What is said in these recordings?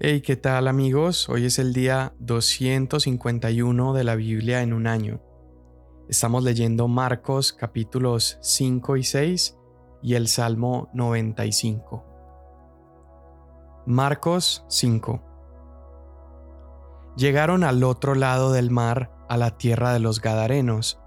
Hey, ¿qué tal amigos? Hoy es el día 251 de la Biblia en un año. Estamos leyendo Marcos capítulos 5 y 6 y el Salmo 95. Marcos 5 Llegaron al otro lado del mar, a la tierra de los Gadarenos.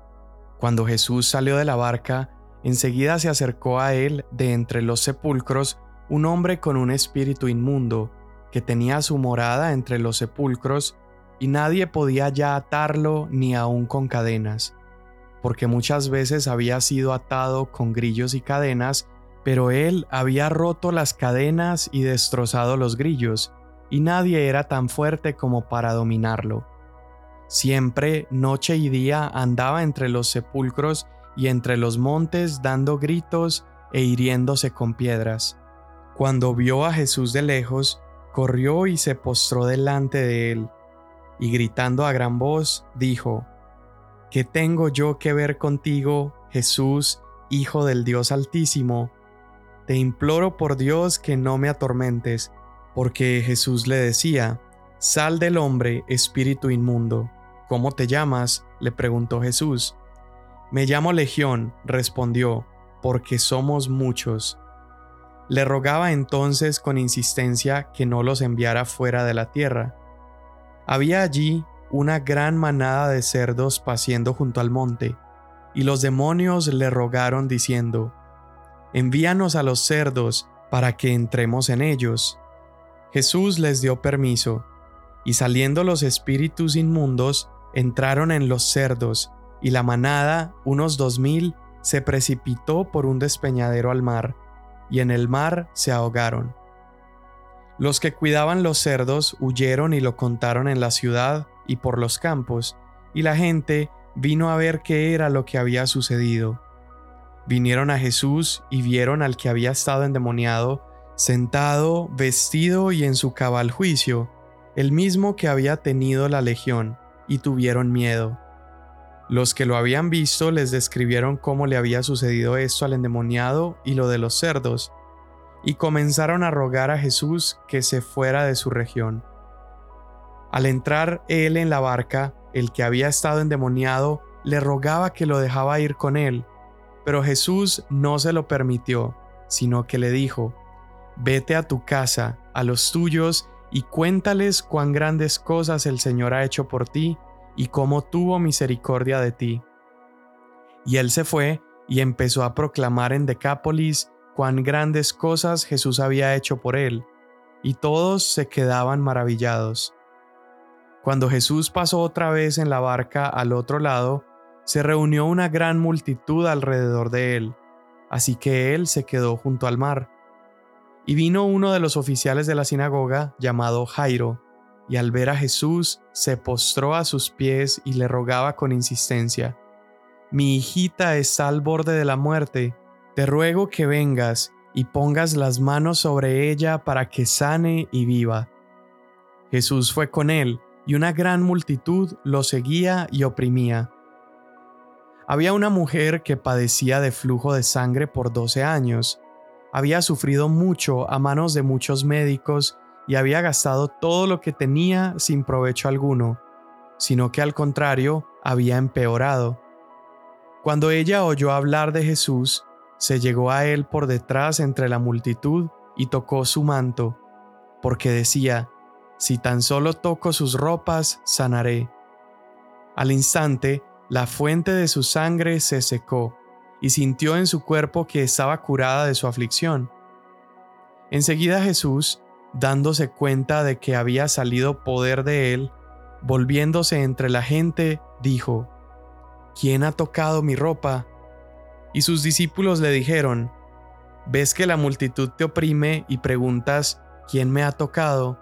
Cuando Jesús salió de la barca, enseguida se acercó a él de entre los sepulcros un hombre con un espíritu inmundo, que tenía su morada entre los sepulcros, y nadie podía ya atarlo ni aun con cadenas, porque muchas veces había sido atado con grillos y cadenas, pero él había roto las cadenas y destrozado los grillos, y nadie era tan fuerte como para dominarlo. Siempre, noche y día, andaba entre los sepulcros y entre los montes dando gritos e hiriéndose con piedras. Cuando vio a Jesús de lejos, corrió y se postró delante de él, y gritando a gran voz, dijo, ¿Qué tengo yo que ver contigo, Jesús, Hijo del Dios Altísimo? Te imploro por Dios que no me atormentes, porque Jesús le decía, Sal del hombre, espíritu inmundo. ¿Cómo te llamas? le preguntó Jesús. Me llamo Legión, respondió, porque somos muchos. Le rogaba entonces con insistencia que no los enviara fuera de la tierra. Había allí una gran manada de cerdos paciendo junto al monte, y los demonios le rogaron diciendo, Envíanos a los cerdos para que entremos en ellos. Jesús les dio permiso, y saliendo los espíritus inmundos, entraron en los cerdos, y la manada, unos dos mil, se precipitó por un despeñadero al mar, y en el mar se ahogaron. Los que cuidaban los cerdos huyeron y lo contaron en la ciudad y por los campos, y la gente vino a ver qué era lo que había sucedido. Vinieron a Jesús y vieron al que había estado endemoniado, sentado, vestido y en su cabal juicio, el mismo que había tenido la legión, y tuvieron miedo. Los que lo habían visto les describieron cómo le había sucedido esto al endemoniado y lo de los cerdos, y comenzaron a rogar a Jesús que se fuera de su región. Al entrar él en la barca, el que había estado endemoniado le rogaba que lo dejaba ir con él, pero Jesús no se lo permitió, sino que le dijo, Vete a tu casa, a los tuyos, y cuéntales cuán grandes cosas el Señor ha hecho por ti y cómo tuvo misericordia de ti. Y él se fue y empezó a proclamar en Decápolis cuán grandes cosas Jesús había hecho por él, y todos se quedaban maravillados. Cuando Jesús pasó otra vez en la barca al otro lado, se reunió una gran multitud alrededor de él, así que él se quedó junto al mar. Y vino uno de los oficiales de la sinagoga, llamado Jairo, y al ver a Jesús se postró a sus pies y le rogaba con insistencia, Mi hijita está al borde de la muerte, te ruego que vengas y pongas las manos sobre ella para que sane y viva. Jesús fue con él, y una gran multitud lo seguía y oprimía. Había una mujer que padecía de flujo de sangre por doce años. Había sufrido mucho a manos de muchos médicos y había gastado todo lo que tenía sin provecho alguno, sino que al contrario había empeorado. Cuando ella oyó hablar de Jesús, se llegó a él por detrás entre la multitud y tocó su manto, porque decía, si tan solo toco sus ropas, sanaré. Al instante, la fuente de su sangre se secó, y sintió en su cuerpo que estaba curada de su aflicción. Enseguida Jesús, dándose cuenta de que había salido poder de él, volviéndose entre la gente, dijo, ¿Quién ha tocado mi ropa? Y sus discípulos le dijeron, ¿ves que la multitud te oprime y preguntas, ¿quién me ha tocado?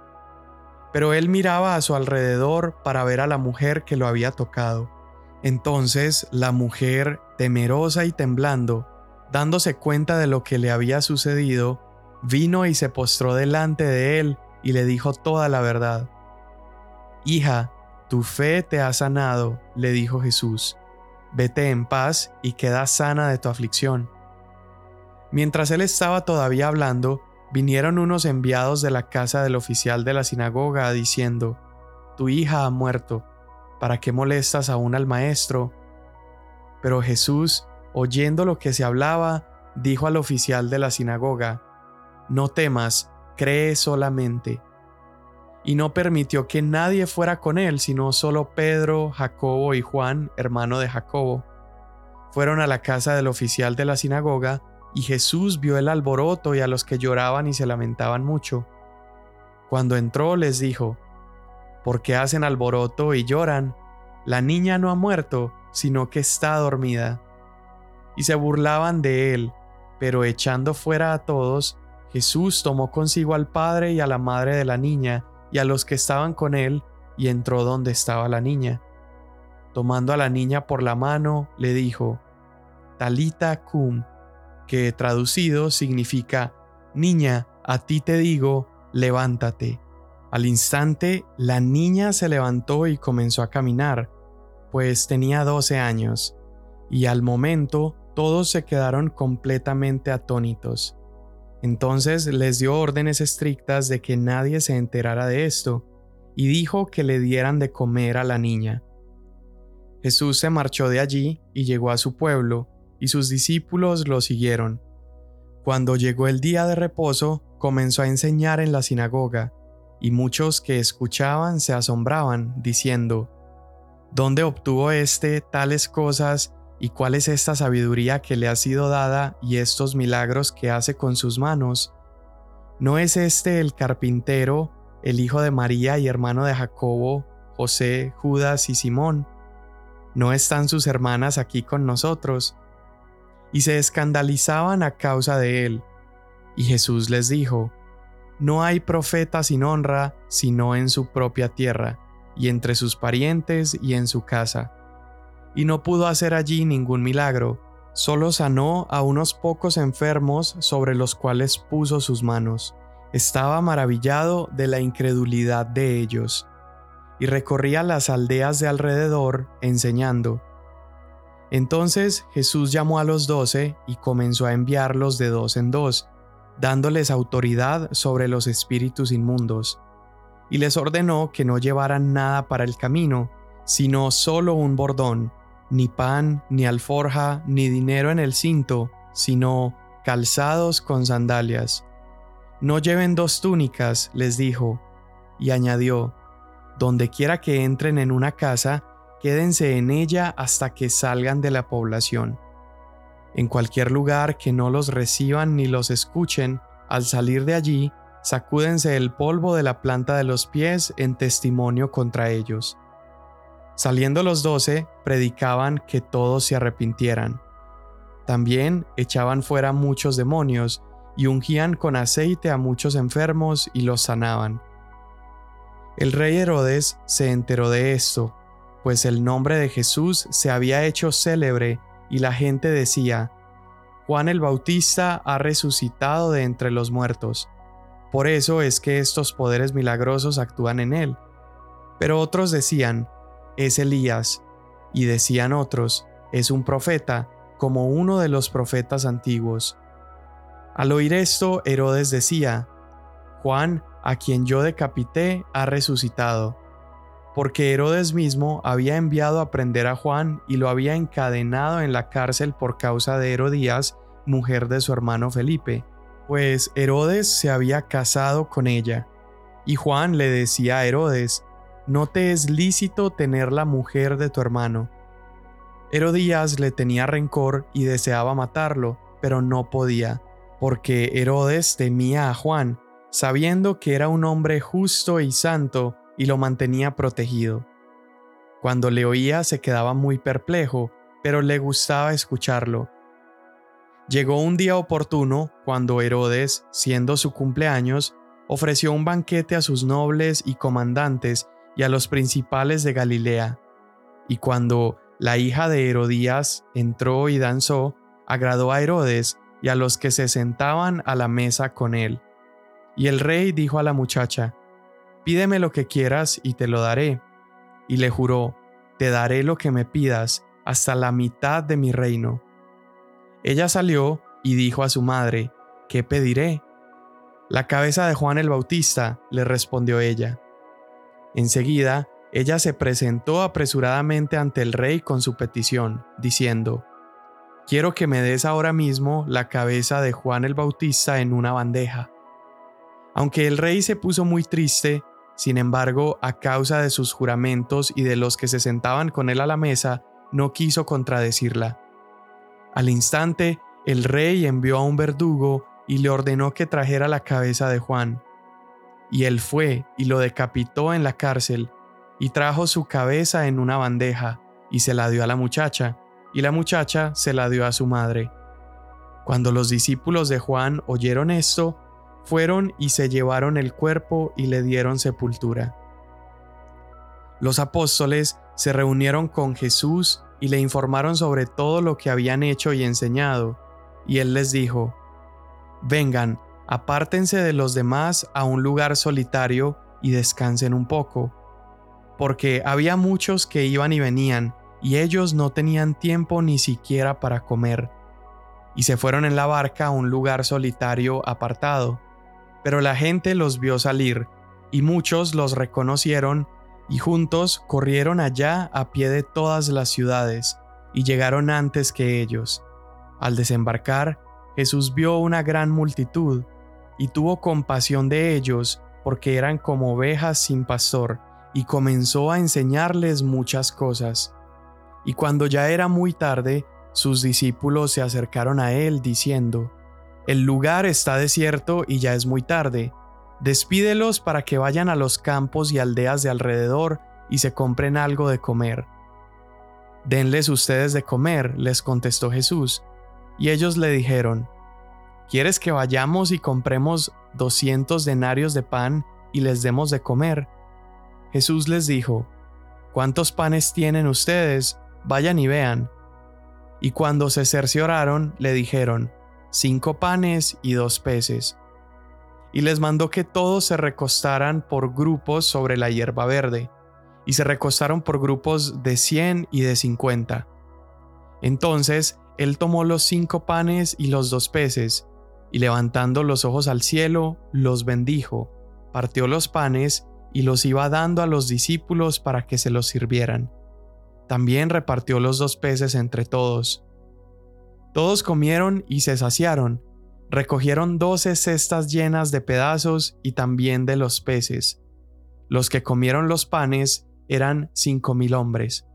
Pero él miraba a su alrededor para ver a la mujer que lo había tocado. Entonces la mujer, temerosa y temblando, dándose cuenta de lo que le había sucedido, vino y se postró delante de él y le dijo toda la verdad. Hija, tu fe te ha sanado, le dijo Jesús. Vete en paz y queda sana de tu aflicción. Mientras él estaba todavía hablando, vinieron unos enviados de la casa del oficial de la sinagoga diciendo, Tu hija ha muerto, ¿para qué molestas aún al maestro? Pero Jesús, oyendo lo que se hablaba, dijo al oficial de la sinagoga, No temas, cree solamente. Y no permitió que nadie fuera con él, sino solo Pedro, Jacobo y Juan, hermano de Jacobo. Fueron a la casa del oficial de la sinagoga, y Jesús vio el alboroto y a los que lloraban y se lamentaban mucho. Cuando entró les dijo, ¿Por qué hacen alboroto y lloran? La niña no ha muerto, sino que está dormida. Y se burlaban de él, pero echando fuera a todos, Jesús tomó consigo al padre y a la madre de la niña y a los que estaban con él, y entró donde estaba la niña. Tomando a la niña por la mano, le dijo, Talita cum, que traducido significa, Niña, a ti te digo, levántate. Al instante, la niña se levantó y comenzó a caminar, pues tenía doce años, y al momento todos se quedaron completamente atónitos. Entonces les dio órdenes estrictas de que nadie se enterara de esto, y dijo que le dieran de comer a la niña. Jesús se marchó de allí y llegó a su pueblo, y sus discípulos lo siguieron. Cuando llegó el día de reposo, comenzó a enseñar en la sinagoga, y muchos que escuchaban se asombraban, diciendo, ¿Dónde obtuvo éste tales cosas y cuál es esta sabiduría que le ha sido dada y estos milagros que hace con sus manos? ¿No es este el carpintero, el hijo de María y hermano de Jacobo, José, Judas y Simón? ¿No están sus hermanas aquí con nosotros? y se escandalizaban a causa de él. Y Jesús les dijo, No hay profeta sin honra sino en su propia tierra, y entre sus parientes y en su casa. Y no pudo hacer allí ningún milagro, solo sanó a unos pocos enfermos sobre los cuales puso sus manos. Estaba maravillado de la incredulidad de ellos, y recorría las aldeas de alrededor enseñando. Entonces Jesús llamó a los doce y comenzó a enviarlos de dos en dos, dándoles autoridad sobre los espíritus inmundos, y les ordenó que no llevaran nada para el camino, sino solo un bordón, ni pan, ni alforja, ni dinero en el cinto, sino calzados con sandalias. No lleven dos túnicas, les dijo, y añadió, Donde quiera que entren en una casa, quédense en ella hasta que salgan de la población. En cualquier lugar que no los reciban ni los escuchen, al salir de allí, sacúdense el polvo de la planta de los pies en testimonio contra ellos. Saliendo los doce, predicaban que todos se arrepintieran. También echaban fuera muchos demonios y ungían con aceite a muchos enfermos y los sanaban. El rey Herodes se enteró de esto pues el nombre de Jesús se había hecho célebre y la gente decía, Juan el Bautista ha resucitado de entre los muertos. Por eso es que estos poderes milagrosos actúan en él. Pero otros decían, es Elías, y decían otros, es un profeta, como uno de los profetas antiguos. Al oír esto, Herodes decía, Juan, a quien yo decapité, ha resucitado porque Herodes mismo había enviado a prender a Juan y lo había encadenado en la cárcel por causa de Herodías, mujer de su hermano Felipe, pues Herodes se había casado con ella. Y Juan le decía a Herodes, no te es lícito tener la mujer de tu hermano. Herodías le tenía rencor y deseaba matarlo, pero no podía, porque Herodes temía a Juan, sabiendo que era un hombre justo y santo, y lo mantenía protegido. Cuando le oía se quedaba muy perplejo, pero le gustaba escucharlo. Llegó un día oportuno cuando Herodes, siendo su cumpleaños, ofreció un banquete a sus nobles y comandantes y a los principales de Galilea. Y cuando la hija de Herodías entró y danzó, agradó a Herodes y a los que se sentaban a la mesa con él. Y el rey dijo a la muchacha, Pídeme lo que quieras y te lo daré. Y le juró, Te daré lo que me pidas, hasta la mitad de mi reino. Ella salió y dijo a su madre, ¿Qué pediré? La cabeza de Juan el Bautista, le respondió ella. Enseguida, ella se presentó apresuradamente ante el rey con su petición, diciendo, Quiero que me des ahora mismo la cabeza de Juan el Bautista en una bandeja. Aunque el rey se puso muy triste, sin embargo, a causa de sus juramentos y de los que se sentaban con él a la mesa, no quiso contradecirla. Al instante, el rey envió a un verdugo y le ordenó que trajera la cabeza de Juan. Y él fue y lo decapitó en la cárcel, y trajo su cabeza en una bandeja, y se la dio a la muchacha, y la muchacha se la dio a su madre. Cuando los discípulos de Juan oyeron esto, fueron y se llevaron el cuerpo y le dieron sepultura. Los apóstoles se reunieron con Jesús y le informaron sobre todo lo que habían hecho y enseñado, y él les dijo, Vengan, apártense de los demás a un lugar solitario y descansen un poco, porque había muchos que iban y venían, y ellos no tenían tiempo ni siquiera para comer, y se fueron en la barca a un lugar solitario apartado. Pero la gente los vio salir, y muchos los reconocieron, y juntos corrieron allá a pie de todas las ciudades, y llegaron antes que ellos. Al desembarcar, Jesús vio una gran multitud, y tuvo compasión de ellos, porque eran como ovejas sin pastor, y comenzó a enseñarles muchas cosas. Y cuando ya era muy tarde, sus discípulos se acercaron a él diciendo, El lugar está desierto y ya es muy tarde. Despídelos para que vayan a los campos y aldeas de alrededor y se compren algo de comer. Denles ustedes de comer, les contestó Jesús. Y ellos le dijeron, ¿Quieres que vayamos y compremos doscientos denarios de pan y les demos de comer? Jesús les dijo, ¿Cuántos panes tienen ustedes? Vayan y vean. Y cuando se cercioraron, le dijeron, cinco panes y dos peces. Y les mandó que todos se recostaran por grupos sobre la hierba verde, y se recostaron por grupos de cien y de cincuenta. Entonces él tomó los cinco panes y los dos peces, y levantando los ojos al cielo, los bendijo, partió los panes y los iba dando a los discípulos para que se los sirvieran. También repartió los dos peces entre todos. Todos comieron y se saciaron, recogieron doce cestas llenas de pedazos y también de los peces. Los que comieron los panes eran cinco mil hombres.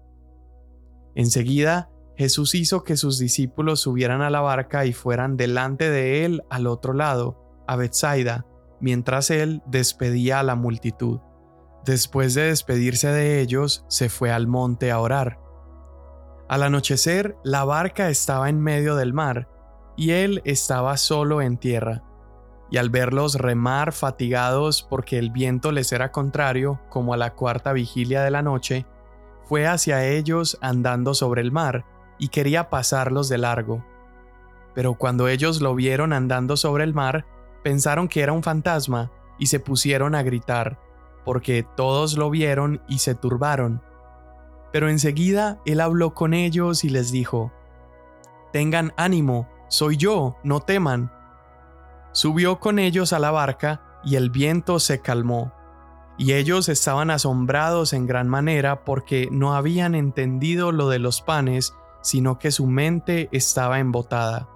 Enseguida Jesús hizo que sus discípulos subieran a la barca y fueran delante de él al otro lado, a Bethsaida, mientras él despedía a la multitud. Después de despedirse de ellos, se fue al monte a orar. Al anochecer, la barca estaba en medio del mar, y él estaba solo en tierra. Y al verlos remar fatigados porque el viento les era contrario, como a la cuarta vigilia de la noche, fue hacia ellos andando sobre el mar, y quería pasarlos de largo. Pero cuando ellos lo vieron andando sobre el mar, pensaron que era un fantasma y se pusieron a gritar, porque todos lo vieron y se turbaron. Pero enseguida él habló con ellos y les dijo, Tengan ánimo, soy yo, no teman. Subió con ellos a la barca y el viento se calmó y ellos estaban asombrados en gran manera porque no habían entendido lo de los panes sino que su mente estaba embotada.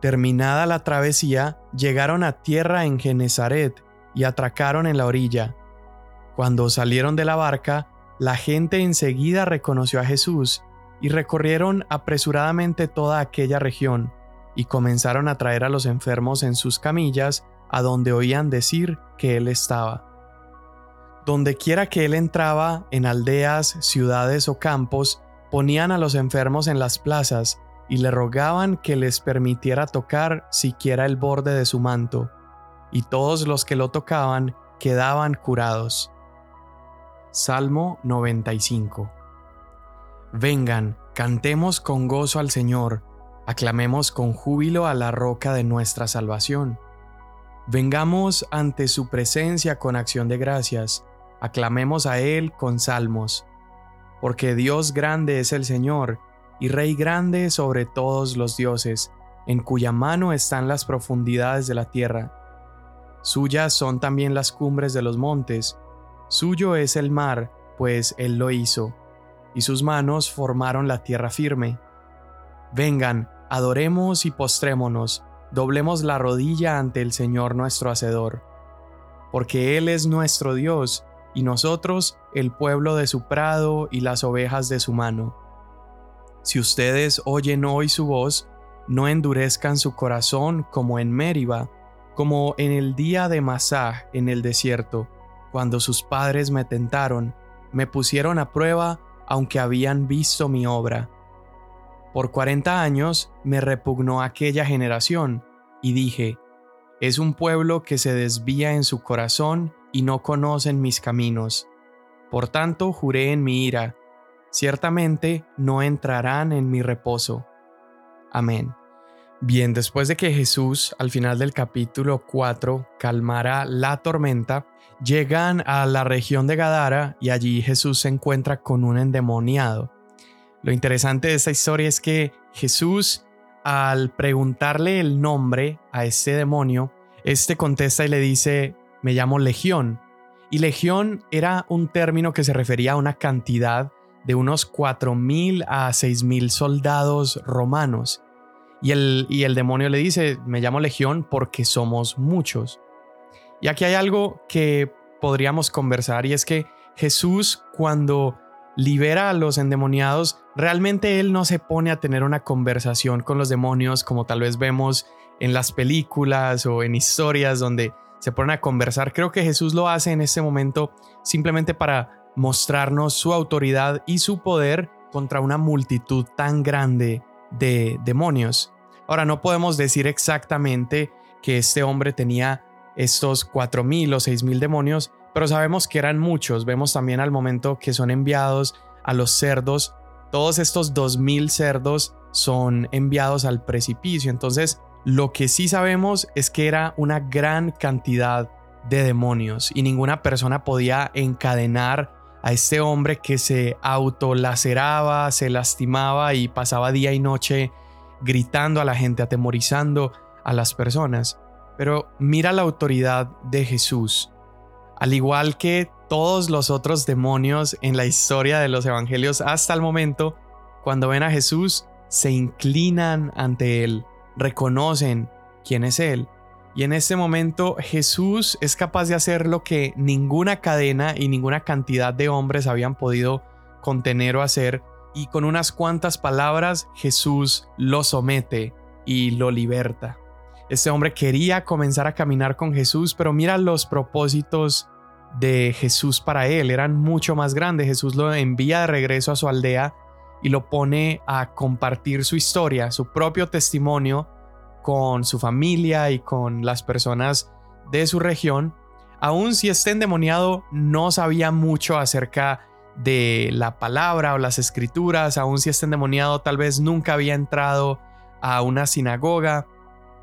Terminada la travesía, llegaron a tierra en Genezaret y atracaron en la orilla. Cuando salieron de la barca, la gente enseguida reconoció a Jesús y recorrieron apresuradamente toda aquella región y comenzaron a traer a los enfermos en sus camillas a donde oían decir que él estaba. Donde quiera que él entraba, en aldeas, ciudades o campos, ponían a los enfermos en las plazas y le rogaban que les permitiera tocar siquiera el borde de su manto, y todos los que lo tocaban quedaban curados. Salmo 95 Vengan, cantemos con gozo al Señor, aclamemos con júbilo a la roca de nuestra salvación. Vengamos ante su presencia con acción de gracias, aclamemos a Él con salmos porque Dios grande es el Señor, y Rey grande sobre todos los dioses, en cuya mano están las profundidades de la tierra. Suyas son también las cumbres de los montes. Suyo es el mar, pues Él lo hizo, y sus manos formaron la tierra firme. Vengan, adoremos y postrémonos, doblemos la rodilla ante el Señor nuestro Hacedor. Porque Él es nuestro Dios, y nosotros el pueblo de su prado y las ovejas de su mano. Si ustedes oyen hoy su voz, no endurezcan su corazón como en Mériba, como en el día de Masá en el desierto, cuando sus padres me tentaron, me pusieron a prueba aunque habían visto mi obra. Por cuarenta años me repugnó aquella generación, y dije, es un pueblo que se desvía en su corazón y no conocen mis caminos. Por tanto juré en mi ira, ciertamente no entrarán en mi reposo. Amén. Bien, después de que Jesús al final del capítulo 4 calmara la tormenta, llegan a la región de Gadara y allí Jesús se encuentra con un endemoniado. Lo interesante de esta historia es que Jesús, al preguntarle el nombre a este demonio, este contesta y le dice, me llamo Legión. Y Legión era un término que se refería a una cantidad de unos 4.000 a 6.000 soldados romanos. Y el, y el demonio le dice, me llamo Legión porque somos muchos. Y aquí hay algo que podríamos conversar y es que Jesús cuando libera a los endemoniados, realmente él no se pone a tener una conversación con los demonios como tal vez vemos en las películas o en historias donde se ponen a conversar. Creo que Jesús lo hace en este momento simplemente para mostrarnos su autoridad y su poder contra una multitud tan grande de demonios. Ahora, no podemos decir exactamente que este hombre tenía estos 4.000 o 6.000 demonios, pero sabemos que eran muchos. Vemos también al momento que son enviados a los cerdos. Todos estos 2.000 cerdos son enviados al precipicio. Entonces, lo que sí sabemos es que era una gran cantidad de demonios y ninguna persona podía encadenar a este hombre que se autolaceraba, se lastimaba y pasaba día y noche gritando a la gente, atemorizando a las personas. Pero mira la autoridad de Jesús. Al igual que todos los otros demonios en la historia de los evangelios hasta el momento, cuando ven a Jesús, se inclinan ante Él, reconocen quién es Él y en este momento Jesús es capaz de hacer lo que ninguna cadena y ninguna cantidad de hombres habían podido contener o hacer. Y con unas cuantas palabras Jesús lo somete y lo liberta. Este hombre quería comenzar a caminar con Jesús, pero mira los propósitos de Jesús para él. Eran mucho más grandes. Jesús lo envía de regreso a su aldea y lo pone a compartir su historia, su propio testimonio con su familia y con las personas de su región, aun si este endemoniado no sabía mucho acerca de la palabra o las escrituras, aun si este endemoniado tal vez nunca había entrado a una sinagoga,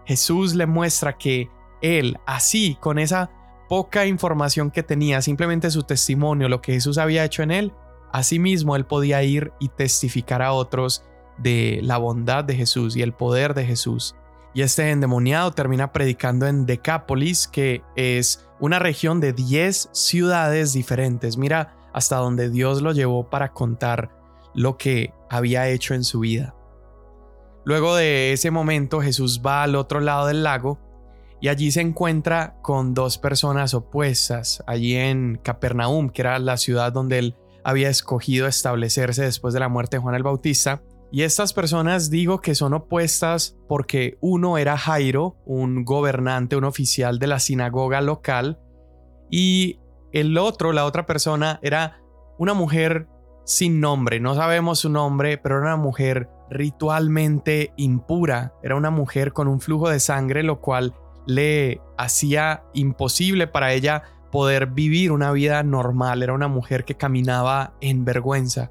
Jesús le muestra que él, así, con esa poca información que tenía, simplemente su testimonio, lo que Jesús había hecho en él, asimismo él podía ir y testificar a otros de la bondad de Jesús y el poder de Jesús. Y este endemoniado termina predicando en Decápolis, que es una región de 10 ciudades diferentes. Mira hasta donde Dios lo llevó para contar lo que había hecho en su vida. Luego de ese momento Jesús va al otro lado del lago y allí se encuentra con dos personas opuestas, allí en Capernaum, que era la ciudad donde él había escogido establecerse después de la muerte de Juan el Bautista. Y estas personas digo que son opuestas porque uno era Jairo, un gobernante, un oficial de la sinagoga local, y el otro, la otra persona, era una mujer sin nombre, no sabemos su nombre, pero era una mujer ritualmente impura, era una mujer con un flujo de sangre, lo cual le hacía imposible para ella poder vivir una vida normal, era una mujer que caminaba en vergüenza.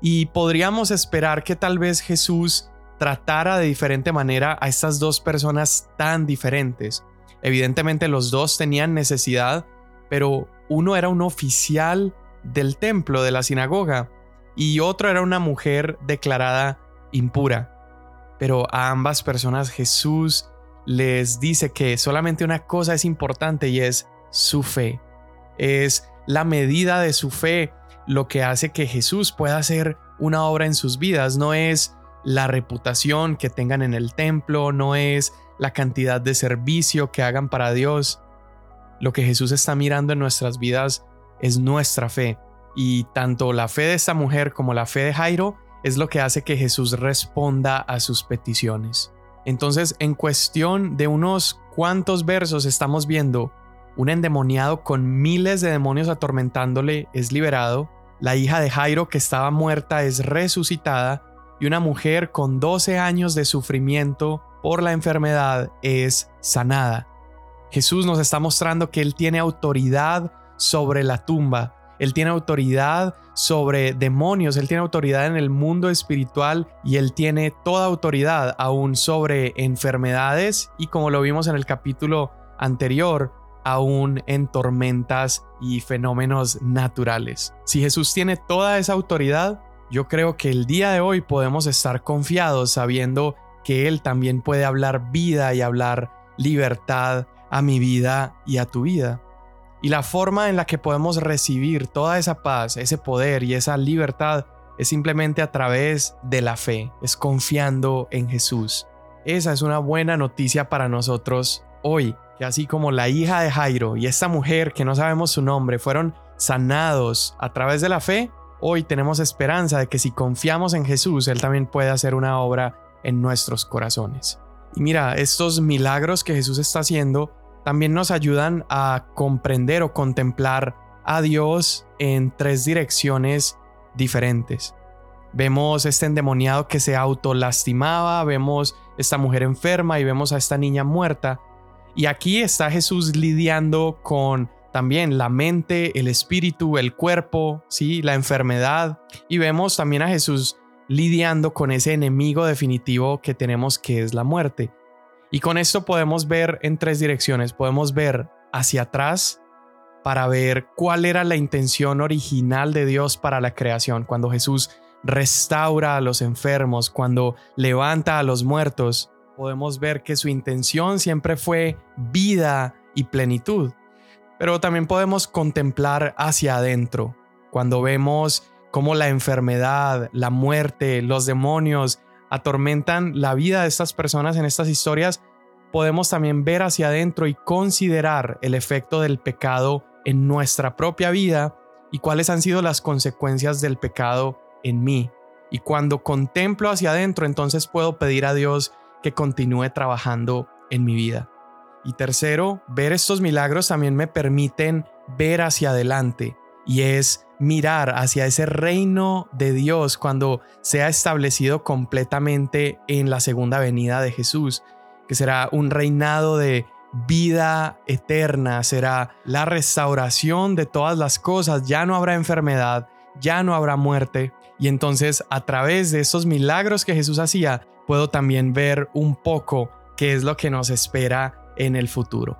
Y podríamos esperar que tal vez Jesús tratara de diferente manera a estas dos personas tan diferentes. Evidentemente los dos tenían necesidad, pero uno era un oficial del templo, de la sinagoga, y otro era una mujer declarada impura. Pero a ambas personas Jesús les dice que solamente una cosa es importante y es su fe. Es la medida de su fe lo que hace que Jesús pueda hacer una obra en sus vidas. No es la reputación que tengan en el templo, no es la cantidad de servicio que hagan para Dios. Lo que Jesús está mirando en nuestras vidas es nuestra fe. Y tanto la fe de esta mujer como la fe de Jairo es lo que hace que Jesús responda a sus peticiones. Entonces, en cuestión de unos cuantos versos estamos viendo un endemoniado con miles de demonios atormentándole es liberado, la hija de Jairo que estaba muerta es resucitada. Y una mujer con 12 años de sufrimiento por la enfermedad es sanada. Jesús nos está mostrando que Él tiene autoridad sobre la tumba, Él tiene autoridad sobre demonios, Él tiene autoridad en el mundo espiritual y Él tiene toda autoridad aún sobre enfermedades. Y como lo vimos en el capítulo anterior, aún en tormentas y fenómenos naturales. Si Jesús tiene toda esa autoridad, yo creo que el día de hoy podemos estar confiados sabiendo que Él también puede hablar vida y hablar libertad a mi vida y a tu vida. Y la forma en la que podemos recibir toda esa paz, ese poder y esa libertad es simplemente a través de la fe, es confiando en Jesús. Esa es una buena noticia para nosotros hoy, que así como la hija de Jairo y esta mujer que no sabemos su nombre fueron sanados a través de la fe, hoy tenemos esperanza de que si confiamos en Jesús, Él también puede hacer una obra en nuestros corazones. Y mira, estos milagros que Jesús está haciendo también nos ayudan a comprender o contemplar a Dios en tres direcciones diferentes. Vemos este endemoniado que se autolastimaba, vemos esta mujer enferma y vemos a esta niña muerta. Y aquí está Jesús lidiando con también la mente, el espíritu, el cuerpo, ¿sí? la enfermedad. Y vemos también a Jesús lidiando con ese enemigo definitivo que tenemos que es la muerte. Y con esto podemos ver en tres direcciones. Podemos ver hacia atrás para ver cuál era la intención original de Dios para la creación, cuando Jesús restaura a los enfermos, cuando levanta a los muertos. Podemos ver que su intención siempre fue vida y plenitud. Pero también podemos contemplar hacia adentro, cuando vemos cómo la enfermedad, la muerte, los demonios atormentan la vida de estas personas en estas historias, podemos también ver hacia adentro y considerar el efecto del pecado en nuestra propia vida y cuáles han sido las consecuencias del pecado en mí. Y cuando contemplo hacia adentro, entonces puedo pedir a Dios que continúe trabajando en mi vida. Y tercero, ver estos milagros también me permiten ver hacia adelante y es mirar hacia ese reino de Dios cuando sea establecido completamente en la segunda venida de Jesús, que será un reinado de vida eterna, será la restauración de todas las cosas, ya no habrá enfermedad, ya no habrá muerte. Y entonces a través de estos milagros que Jesús hacía, puedo también ver un poco qué es lo que nos espera en el futuro.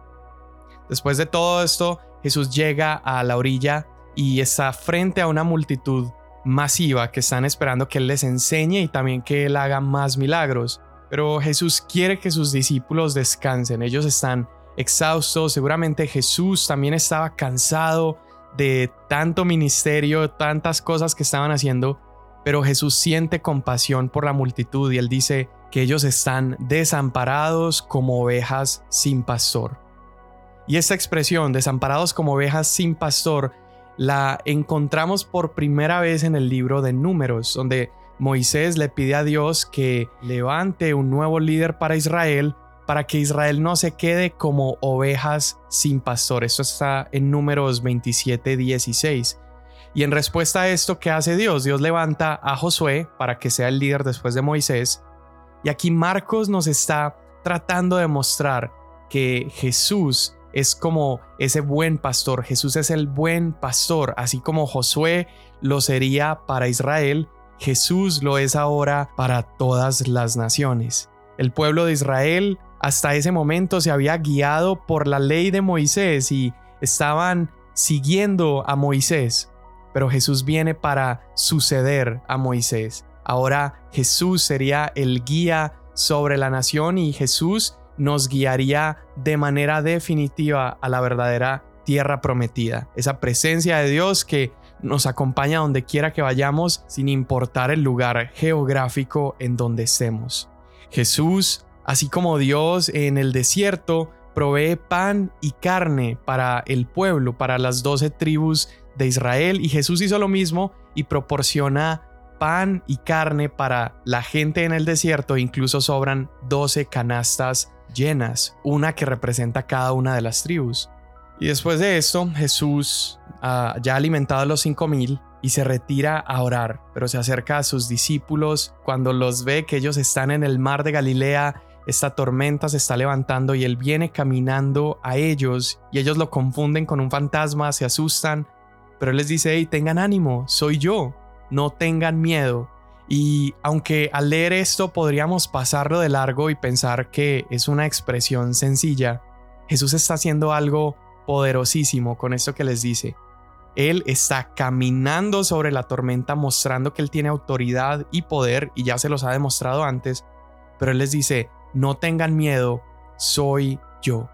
Después de todo esto, Jesús llega a la orilla y está frente a una multitud masiva que están esperando que Él les enseñe y también que Él haga más milagros. Pero Jesús quiere que sus discípulos descansen, ellos están exhaustos, seguramente Jesús también estaba cansado de tanto ministerio, tantas cosas que estaban haciendo, pero Jesús siente compasión por la multitud y Él dice, que ellos están desamparados como ovejas sin pastor. Y esta expresión, desamparados como ovejas sin pastor, la encontramos por primera vez en el libro de números, donde Moisés le pide a Dios que levante un nuevo líder para Israel, para que Israel no se quede como ovejas sin pastor. Esto está en números 27, 16. Y en respuesta a esto, ¿qué hace Dios? Dios levanta a Josué para que sea el líder después de Moisés y aquí Marcos nos está tratando de mostrar que Jesús es como ese buen pastor. Jesús es el buen pastor, así como Josué lo sería para Israel, Jesús lo es ahora para todas las naciones. El pueblo de Israel hasta ese momento se había guiado por la ley de Moisés y estaban siguiendo a Moisés, pero Jesús viene para suceder a Moisés. Ahora Jesús sería el guía sobre la nación y Jesús nos guiaría de manera definitiva a la verdadera tierra prometida, esa presencia de Dios que nos acompaña donde quiera que vayamos sin importar el lugar geográfico en donde estemos. Jesús, así como Dios en el desierto, provee pan y carne para el pueblo, para las doce tribus de Israel, y Jesús hizo lo mismo y proporciona pan y carne para la gente en el desierto, incluso sobran doce canastas llenas, una que representa cada una de las tribus. Y después de esto, Jesús, ah, ya alimentado a los cinco mil, y se retira a orar, pero se acerca a sus discípulos cuando los ve que ellos están en el mar de Galilea, esta tormenta se está levantando y él viene caminando a ellos y ellos lo confunden con un fantasma, se asustan, pero él les dice, hey, tengan ánimo, soy yo, no tengan miedo. Y aunque al leer esto podríamos pasarlo de largo y pensar que es una expresión sencilla, Jesús está haciendo algo poderosísimo con esto que les dice. Él está caminando sobre la tormenta mostrando que él tiene autoridad y poder y ya se los ha demostrado antes, pero él les dice, no tengan miedo, soy yo.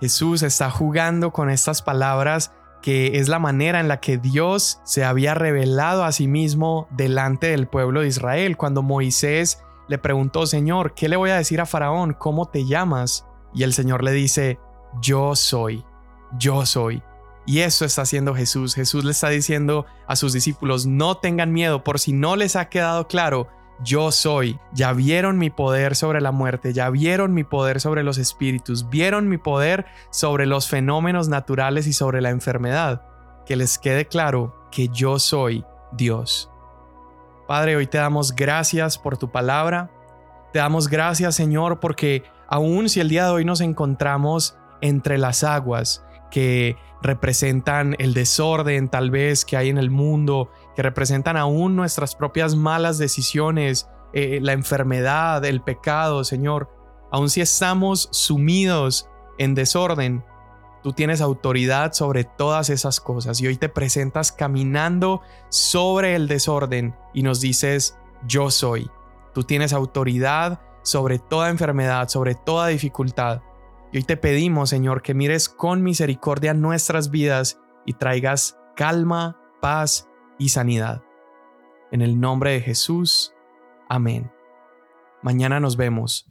Jesús está jugando con estas palabras que es la manera en la que Dios se había revelado a sí mismo delante del pueblo de Israel. Cuando Moisés le preguntó, Señor, ¿qué le voy a decir a Faraón? ¿Cómo te llamas? Y el Señor le dice, yo soy yo soy. Y eso está haciendo Jesús. Jesús le está diciendo a sus discípulos, no tengan miedo, por si no les ha quedado claro, yo soy. Ya vieron mi poder sobre la muerte, ya vieron mi poder sobre los espíritus, vieron mi poder sobre los fenómenos naturales y sobre la enfermedad. Que les quede claro que yo soy Dios. Padre, hoy te damos gracias por tu palabra. Te damos gracias, Señor, porque aun si el día de hoy nos encontramos entre las aguas, que representan el desorden tal vez que hay en el mundo, que representan aún nuestras propias malas decisiones, eh, la enfermedad, el pecado, Señor. Aun si estamos sumidos en desorden, tú tienes autoridad sobre todas esas cosas y hoy te presentas caminando sobre el desorden y nos dices, yo soy. Tú tienes autoridad sobre toda enfermedad, sobre toda dificultad. Y hoy te pedimos, Señor, que mires con misericordia nuestras vidas y traigas calma, paz y sanidad. En el nombre de Jesús. Amén. Mañana nos vemos.